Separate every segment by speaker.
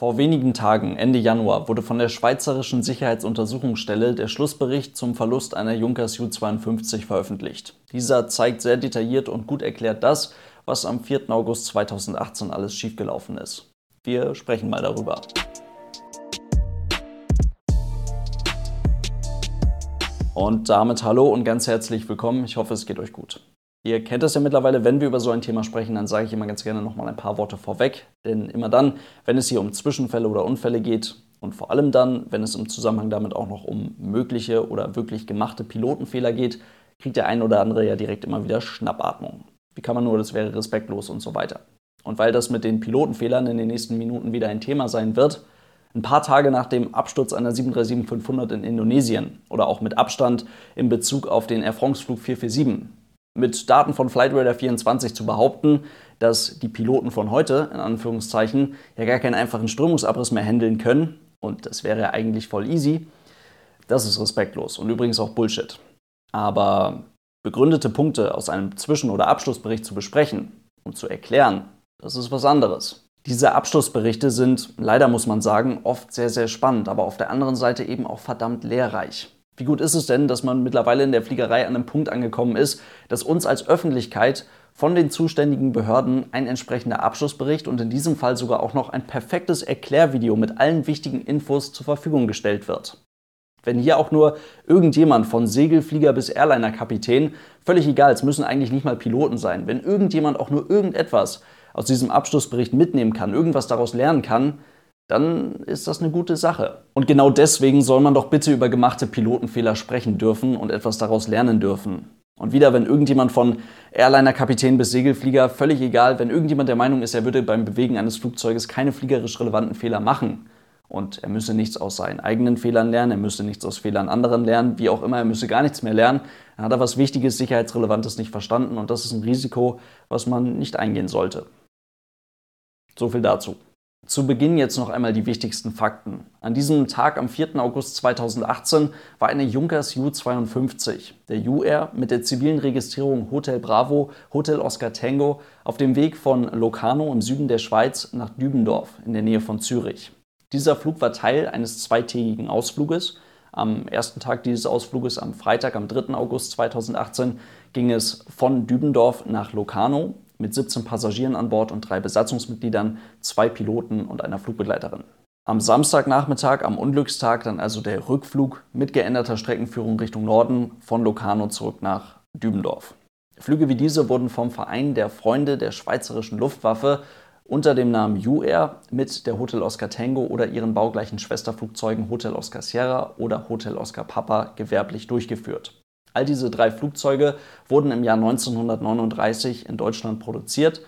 Speaker 1: Vor wenigen Tagen, Ende Januar, wurde von der Schweizerischen Sicherheitsuntersuchungsstelle der Schlussbericht zum Verlust einer Junkers Ju-52 veröffentlicht. Dieser zeigt sehr detailliert und gut erklärt das, was am 4. August 2018 alles schiefgelaufen ist. Wir sprechen mal darüber. Und damit hallo und ganz herzlich willkommen. Ich hoffe, es geht euch gut. Ihr kennt das ja mittlerweile, wenn wir über so ein Thema sprechen, dann sage ich immer ganz gerne nochmal ein paar Worte vorweg. Denn immer dann, wenn es hier um Zwischenfälle oder Unfälle geht und vor allem dann, wenn es im Zusammenhang damit auch noch um mögliche oder wirklich gemachte Pilotenfehler geht, kriegt der ein oder andere ja direkt immer wieder Schnappatmung. Wie kann man nur, das wäre respektlos und so weiter. Und weil das mit den Pilotenfehlern in den nächsten Minuten wieder ein Thema sein wird, ein paar Tage nach dem Absturz einer 737-500 in Indonesien oder auch mit Abstand in Bezug auf den Air France-Flug 447 mit Daten von Flightradar 24 zu behaupten, dass die Piloten von heute, in Anführungszeichen, ja gar keinen einfachen Strömungsabriss mehr handeln können, und das wäre ja eigentlich voll easy, das ist respektlos und übrigens auch Bullshit. Aber begründete Punkte aus einem Zwischen- oder Abschlussbericht zu besprechen und zu erklären, das ist was anderes. Diese Abschlussberichte sind, leider muss man sagen, oft sehr, sehr spannend, aber auf der anderen Seite eben auch verdammt lehrreich. Wie gut ist es denn, dass man mittlerweile in der Fliegerei an einem Punkt angekommen ist, dass uns als Öffentlichkeit von den zuständigen Behörden ein entsprechender Abschlussbericht und in diesem Fall sogar auch noch ein perfektes Erklärvideo mit allen wichtigen Infos zur Verfügung gestellt wird. Wenn hier auch nur irgendjemand von Segelflieger bis Airliner-Kapitän, völlig egal, es müssen eigentlich nicht mal Piloten sein, wenn irgendjemand auch nur irgendetwas aus diesem Abschlussbericht mitnehmen kann, irgendwas daraus lernen kann, dann ist das eine gute Sache. Und genau deswegen soll man doch bitte über gemachte Pilotenfehler sprechen dürfen und etwas daraus lernen dürfen. Und wieder, wenn irgendjemand von Airliner-Kapitän bis Segelflieger, völlig egal, wenn irgendjemand der Meinung ist, er würde beim Bewegen eines Flugzeuges keine fliegerisch relevanten Fehler machen und er müsse nichts aus seinen eigenen Fehlern lernen, er müsse nichts aus Fehlern anderen lernen, wie auch immer, er müsse gar nichts mehr lernen, dann hat er was Wichtiges, Sicherheitsrelevantes nicht verstanden und das ist ein Risiko, was man nicht eingehen sollte. So viel dazu. Zu Beginn jetzt noch einmal die wichtigsten Fakten. An diesem Tag am 4. August 2018 war eine Junkers Ju-52, der U-Air mit der zivilen Registrierung Hotel Bravo, Hotel Oscar Tango, auf dem Weg von Locarno im Süden der Schweiz nach Dübendorf in der Nähe von Zürich. Dieser Flug war Teil eines zweitägigen Ausfluges. Am ersten Tag dieses Ausfluges, am Freitag, am 3. August 2018, ging es von Dübendorf nach Locarno mit 17 Passagieren an Bord und drei Besatzungsmitgliedern, zwei Piloten und einer Flugbegleiterin. Am Samstagnachmittag, am Unglückstag, dann also der Rückflug mit geänderter Streckenführung Richtung Norden von Locarno zurück nach Dübendorf. Flüge wie diese wurden vom Verein der Freunde der Schweizerischen Luftwaffe unter dem Namen U-Air mit der Hotel Oscar Tango oder ihren baugleichen Schwesterflugzeugen Hotel Oscar Sierra oder Hotel Oscar Papa gewerblich durchgeführt. All diese drei Flugzeuge wurden im Jahr 1939 in Deutschland produziert.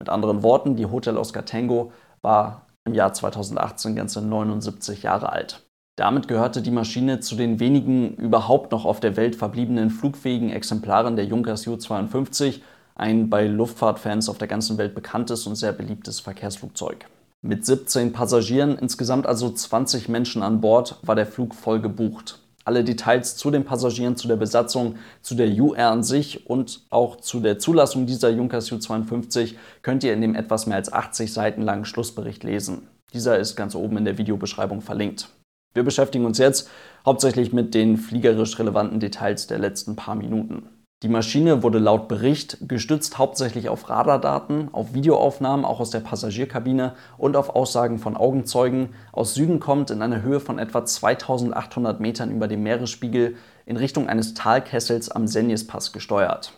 Speaker 1: Mit anderen Worten, die Hotel Oscar Tango war im Jahr 2018 ganze 79 Jahre alt. Damit gehörte die Maschine zu den wenigen überhaupt noch auf der Welt verbliebenen flugfähigen Exemplaren der Junkers Ju-52, ein bei Luftfahrtfans auf der ganzen Welt bekanntes und sehr beliebtes Verkehrsflugzeug. Mit 17 Passagieren, insgesamt also 20 Menschen an Bord, war der Flug voll gebucht. Alle Details zu den Passagieren, zu der Besatzung, zu der UR an sich und auch zu der Zulassung dieser Junkers U-52 könnt ihr in dem etwas mehr als 80 Seiten langen Schlussbericht lesen. Dieser ist ganz oben in der Videobeschreibung verlinkt. Wir beschäftigen uns jetzt hauptsächlich mit den fliegerisch relevanten Details der letzten paar Minuten. Die Maschine wurde laut Bericht gestützt hauptsächlich auf Radardaten, auf Videoaufnahmen auch aus der Passagierkabine und auf Aussagen von Augenzeugen aus Süden kommt in einer Höhe von etwa 2800 Metern über dem Meeresspiegel in Richtung eines Talkessels am Senjespass gesteuert.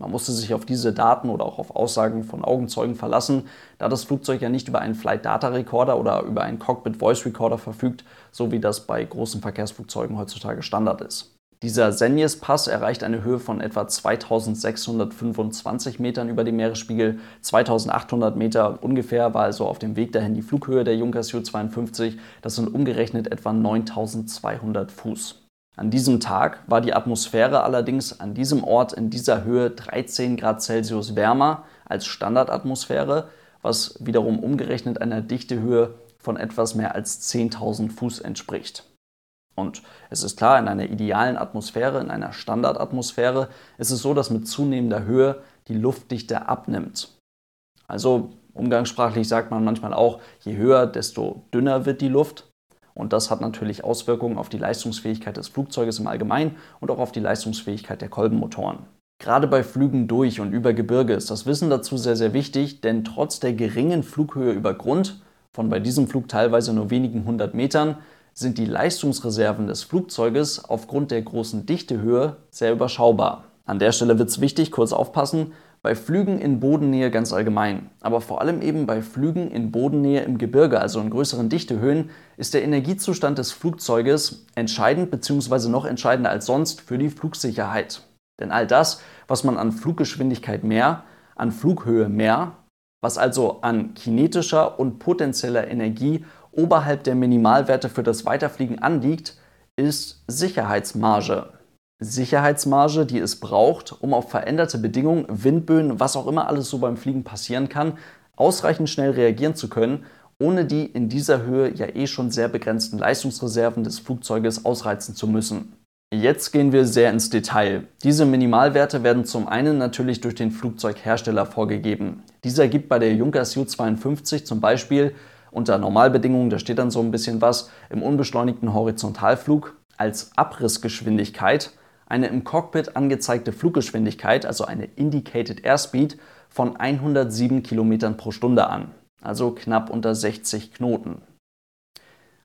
Speaker 1: Man musste sich auf diese Daten oder auch auf Aussagen von Augenzeugen verlassen, da das Flugzeug ja nicht über einen Flight Data Recorder oder über einen Cockpit Voice Recorder verfügt, so wie das bei großen Verkehrsflugzeugen heutzutage Standard ist. Dieser Senjes-Pass erreicht eine Höhe von etwa 2625 Metern über dem Meeresspiegel. 2800 Meter ungefähr war also auf dem Weg dahin die Flughöhe der Junkers Ju-52. Das sind umgerechnet etwa 9200 Fuß. An diesem Tag war die Atmosphäre allerdings an diesem Ort in dieser Höhe 13 Grad Celsius wärmer als Standardatmosphäre, was wiederum umgerechnet einer Dichtehöhe von etwas mehr als 10.000 Fuß entspricht. Und es ist klar, in einer idealen Atmosphäre, in einer Standardatmosphäre, ist es so, dass mit zunehmender Höhe die Luftdichte abnimmt. Also Umgangssprachlich sagt man manchmal auch, je höher, desto dünner wird die Luft. Und das hat natürlich Auswirkungen auf die Leistungsfähigkeit des Flugzeuges im Allgemeinen und auch auf die Leistungsfähigkeit der Kolbenmotoren. Gerade bei Flügen durch und über Gebirge ist das Wissen dazu sehr, sehr wichtig, denn trotz der geringen Flughöhe über Grund, von bei diesem Flug teilweise nur wenigen hundert Metern, sind die Leistungsreserven des Flugzeuges aufgrund der großen Dichtehöhe sehr überschaubar. An der Stelle wird es wichtig, kurz aufpassen, bei Flügen in Bodennähe ganz allgemein, aber vor allem eben bei Flügen in Bodennähe im Gebirge, also in größeren Dichtehöhen, ist der Energiezustand des Flugzeuges entscheidend bzw. noch entscheidender als sonst für die Flugsicherheit. Denn all das, was man an Fluggeschwindigkeit mehr, an Flughöhe mehr, was also an kinetischer und potenzieller Energie oberhalb der Minimalwerte für das Weiterfliegen anliegt, ist Sicherheitsmarge. Sicherheitsmarge, die es braucht, um auf veränderte Bedingungen, Windböen, was auch immer alles so beim Fliegen passieren kann, ausreichend schnell reagieren zu können, ohne die in dieser Höhe ja eh schon sehr begrenzten Leistungsreserven des Flugzeuges ausreizen zu müssen. Jetzt gehen wir sehr ins Detail. Diese Minimalwerte werden zum einen natürlich durch den Flugzeughersteller vorgegeben. Dieser gibt bei der Junkers Ju-52 zum Beispiel unter Normalbedingungen, da steht dann so ein bisschen was, im unbeschleunigten Horizontalflug als Abrissgeschwindigkeit eine im Cockpit angezeigte Fluggeschwindigkeit, also eine Indicated Airspeed, von 107 km pro Stunde an, also knapp unter 60 Knoten.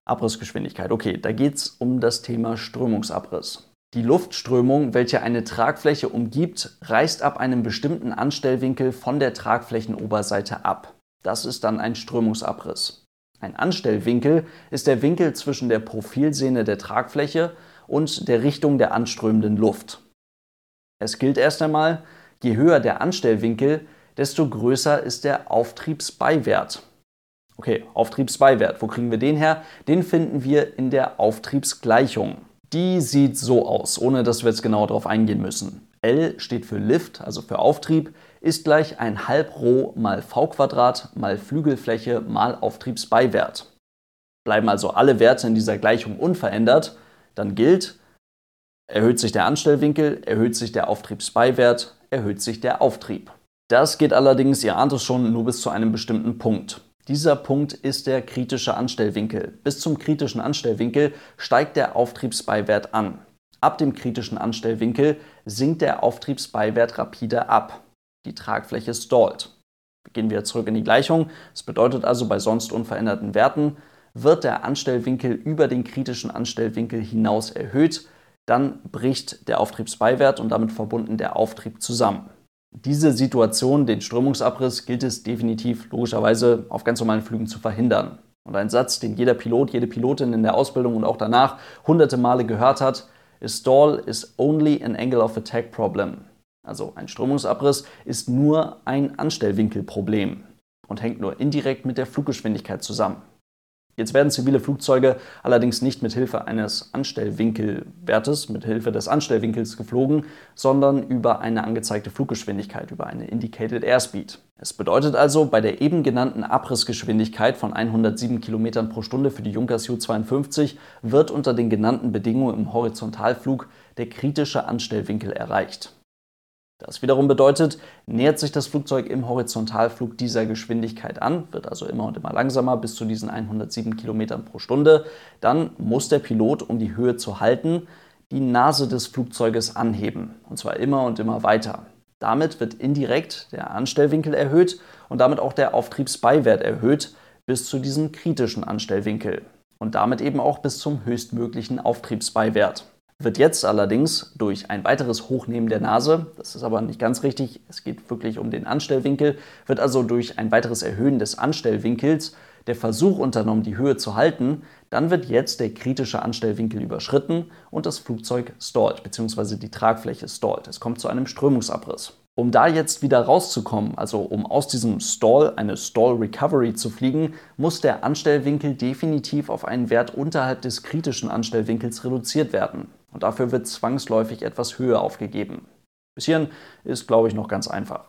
Speaker 1: Abrissgeschwindigkeit, okay, da geht es um das Thema Strömungsabriss. Die Luftströmung, welche eine Tragfläche umgibt, reißt ab einem bestimmten Anstellwinkel von der Tragflächenoberseite ab. Das ist dann ein Strömungsabriss. Ein Anstellwinkel ist der Winkel zwischen der Profilsehne der Tragfläche und der Richtung der anströmenden Luft. Es gilt erst einmal, je höher der Anstellwinkel, desto größer ist der Auftriebsbeiwert. Okay, Auftriebsbeiwert, wo kriegen wir den her? Den finden wir in der Auftriebsgleichung. Die sieht so aus, ohne dass wir jetzt genau darauf eingehen müssen. L steht für Lift, also für Auftrieb, ist gleich ein Halbrho mal v mal Flügelfläche mal Auftriebsbeiwert. Bleiben also alle Werte in dieser Gleichung unverändert, dann gilt, erhöht sich der Anstellwinkel, erhöht sich der Auftriebsbeiwert, erhöht sich der Auftrieb. Das geht allerdings, ihr ahnt es schon, nur bis zu einem bestimmten Punkt. Dieser Punkt ist der kritische Anstellwinkel. Bis zum kritischen Anstellwinkel steigt der Auftriebsbeiwert an. Ab dem kritischen Anstellwinkel sinkt der Auftriebsbeiwert rapide ab. Die Tragfläche stallt. Gehen wir zurück in die Gleichung. Das bedeutet also bei sonst unveränderten Werten wird der Anstellwinkel über den kritischen Anstellwinkel hinaus erhöht, dann bricht der Auftriebsbeiwert und damit verbunden der Auftrieb zusammen. Diese Situation, den Strömungsabriss, gilt es definitiv logischerweise auf ganz normalen Flügen zu verhindern. Und ein Satz, den jeder Pilot, jede Pilotin in der Ausbildung und auch danach hunderte Male gehört hat, A stall is only an angle of attack problem. Also ein Strömungsabriss ist nur ein Anstellwinkelproblem und hängt nur indirekt mit der Fluggeschwindigkeit zusammen. Jetzt werden zivile Flugzeuge allerdings nicht mit Hilfe eines Anstellwinkelwertes, mit Hilfe des Anstellwinkels geflogen, sondern über eine angezeigte Fluggeschwindigkeit, über eine Indicated Airspeed. Es bedeutet also, bei der eben genannten Abrissgeschwindigkeit von 107 km pro Stunde für die Junkers Ju-52 wird unter den genannten Bedingungen im Horizontalflug der kritische Anstellwinkel erreicht. Das wiederum bedeutet, nähert sich das Flugzeug im Horizontalflug dieser Geschwindigkeit an, wird also immer und immer langsamer bis zu diesen 107 km pro Stunde, dann muss der Pilot, um die Höhe zu halten, die Nase des Flugzeuges anheben, und zwar immer und immer weiter. Damit wird indirekt der Anstellwinkel erhöht und damit auch der Auftriebsbeiwert erhöht bis zu diesem kritischen Anstellwinkel und damit eben auch bis zum höchstmöglichen Auftriebsbeiwert wird jetzt allerdings durch ein weiteres Hochnehmen der Nase, das ist aber nicht ganz richtig, es geht wirklich um den Anstellwinkel, wird also durch ein weiteres Erhöhen des Anstellwinkels der Versuch unternommen, die Höhe zu halten, dann wird jetzt der kritische Anstellwinkel überschritten und das Flugzeug stallt, bzw. die Tragfläche stallt. Es kommt zu einem Strömungsabriss. Um da jetzt wieder rauszukommen, also um aus diesem Stall, eine Stall Recovery zu fliegen, muss der Anstellwinkel definitiv auf einen Wert unterhalb des kritischen Anstellwinkels reduziert werden. Und dafür wird zwangsläufig etwas Höhe aufgegeben. Bis hierhin ist, glaube ich, noch ganz einfach.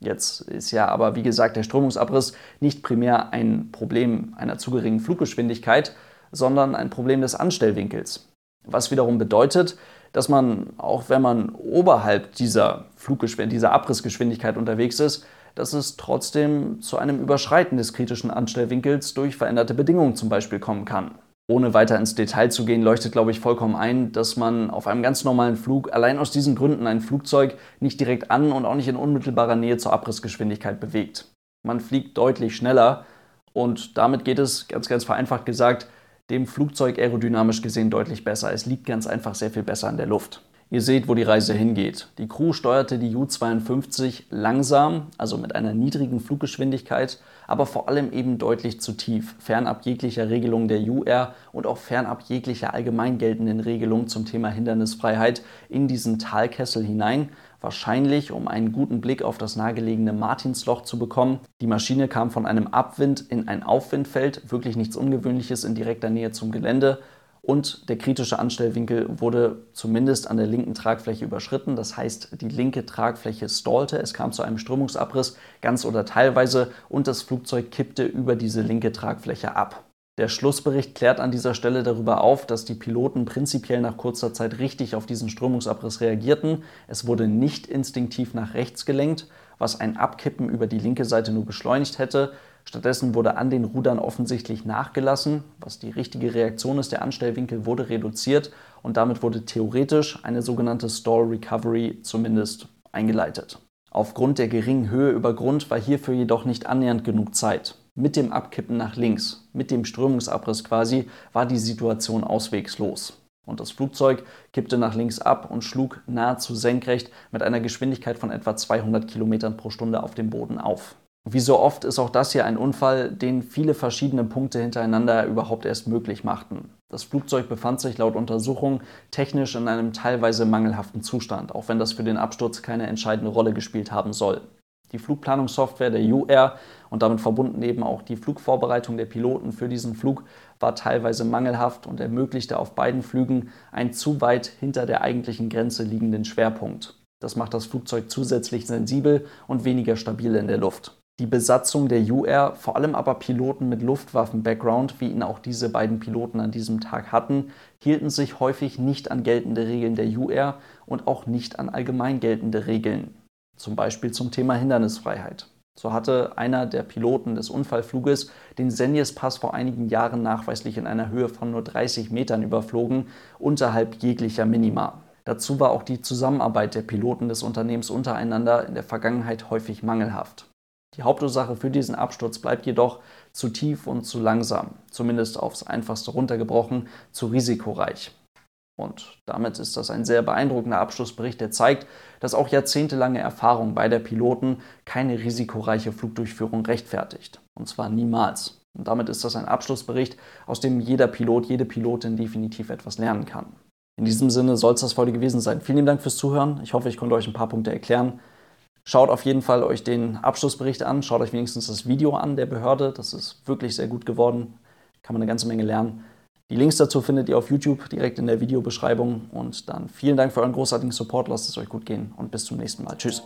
Speaker 1: Jetzt ist ja aber, wie gesagt, der Strömungsabriss nicht primär ein Problem einer zu geringen Fluggeschwindigkeit, sondern ein Problem des Anstellwinkels. Was wiederum bedeutet, dass man, auch wenn man oberhalb dieser, Fluggeschwindigkeit, dieser Abrissgeschwindigkeit unterwegs ist, dass es trotzdem zu einem Überschreiten des kritischen Anstellwinkels durch veränderte Bedingungen zum Beispiel kommen kann. Ohne weiter ins Detail zu gehen, leuchtet, glaube ich, vollkommen ein, dass man auf einem ganz normalen Flug allein aus diesen Gründen ein Flugzeug nicht direkt an und auch nicht in unmittelbarer Nähe zur Abrissgeschwindigkeit bewegt. Man fliegt deutlich schneller und damit geht es, ganz, ganz vereinfacht gesagt, dem Flugzeug aerodynamisch gesehen deutlich besser. Es liegt ganz einfach sehr viel besser in der Luft. Ihr seht, wo die Reise hingeht. Die Crew steuerte die U-52 langsam, also mit einer niedrigen Fluggeschwindigkeit, aber vor allem eben deutlich zu tief, fernab jeglicher Regelung der UR und auch fernab jeglicher allgemein geltenden Regelung zum Thema Hindernisfreiheit in diesen Talkessel hinein, wahrscheinlich um einen guten Blick auf das nahegelegene Martinsloch zu bekommen. Die Maschine kam von einem Abwind in ein Aufwindfeld, wirklich nichts Ungewöhnliches in direkter Nähe zum Gelände und der kritische Anstellwinkel wurde zumindest an der linken Tragfläche überschritten. Das heißt, die linke Tragfläche stallte, es kam zu einem Strömungsabriss, ganz oder teilweise, und das Flugzeug kippte über diese linke Tragfläche ab. Der Schlussbericht klärt an dieser Stelle darüber auf, dass die Piloten prinzipiell nach kurzer Zeit richtig auf diesen Strömungsabriss reagierten. Es wurde nicht instinktiv nach rechts gelenkt, was ein Abkippen über die linke Seite nur beschleunigt hätte. Stattdessen wurde an den Rudern offensichtlich nachgelassen, was die richtige Reaktion ist. Der Anstellwinkel wurde reduziert und damit wurde theoretisch eine sogenannte Stall Recovery zumindest eingeleitet. Aufgrund der geringen Höhe über Grund war hierfür jedoch nicht annähernd genug Zeit. Mit dem Abkippen nach links, mit dem Strömungsabriss quasi, war die Situation auswegslos. Und das Flugzeug kippte nach links ab und schlug nahezu senkrecht mit einer Geschwindigkeit von etwa 200 km pro Stunde auf dem Boden auf. Wie so oft ist auch das hier ein Unfall, den viele verschiedene Punkte hintereinander überhaupt erst möglich machten. Das Flugzeug befand sich laut Untersuchung technisch in einem teilweise mangelhaften Zustand, auch wenn das für den Absturz keine entscheidende Rolle gespielt haben soll. Die Flugplanungssoftware der UR und damit verbunden eben auch die Flugvorbereitung der Piloten für diesen Flug war teilweise mangelhaft und ermöglichte auf beiden Flügen einen zu weit hinter der eigentlichen Grenze liegenden Schwerpunkt. Das macht das Flugzeug zusätzlich sensibel und weniger stabil in der Luft. Die Besatzung der UR, vor allem aber Piloten mit Luftwaffen-Background, wie ihn auch diese beiden Piloten an diesem Tag hatten, hielten sich häufig nicht an geltende Regeln der UR und auch nicht an allgemein geltende Regeln, zum Beispiel zum Thema Hindernisfreiheit. So hatte einer der Piloten des Unfallfluges den Senjes-Pass vor einigen Jahren nachweislich in einer Höhe von nur 30 Metern überflogen, unterhalb jeglicher Minima. Dazu war auch die Zusammenarbeit der Piloten des Unternehmens untereinander in der Vergangenheit häufig mangelhaft. Die Hauptursache für diesen Absturz bleibt jedoch zu tief und zu langsam, zumindest aufs einfachste runtergebrochen, zu risikoreich. Und damit ist das ein sehr beeindruckender Abschlussbericht, der zeigt, dass auch jahrzehntelange Erfahrung bei der Piloten keine risikoreiche Flugdurchführung rechtfertigt. Und zwar niemals. Und damit ist das ein Abschlussbericht, aus dem jeder Pilot, jede Pilotin definitiv etwas lernen kann. In diesem Sinne soll es das heute gewesen sein. Vielen Dank fürs Zuhören. Ich hoffe, ich konnte euch ein paar Punkte erklären. Schaut auf jeden Fall euch den Abschlussbericht an, schaut euch wenigstens das Video an der Behörde. Das ist wirklich sehr gut geworden. Kann man eine ganze Menge lernen. Die Links dazu findet ihr auf YouTube direkt in der Videobeschreibung. Und dann vielen Dank für euren großartigen Support. Lasst es euch gut gehen und bis zum nächsten Mal. Tschüss.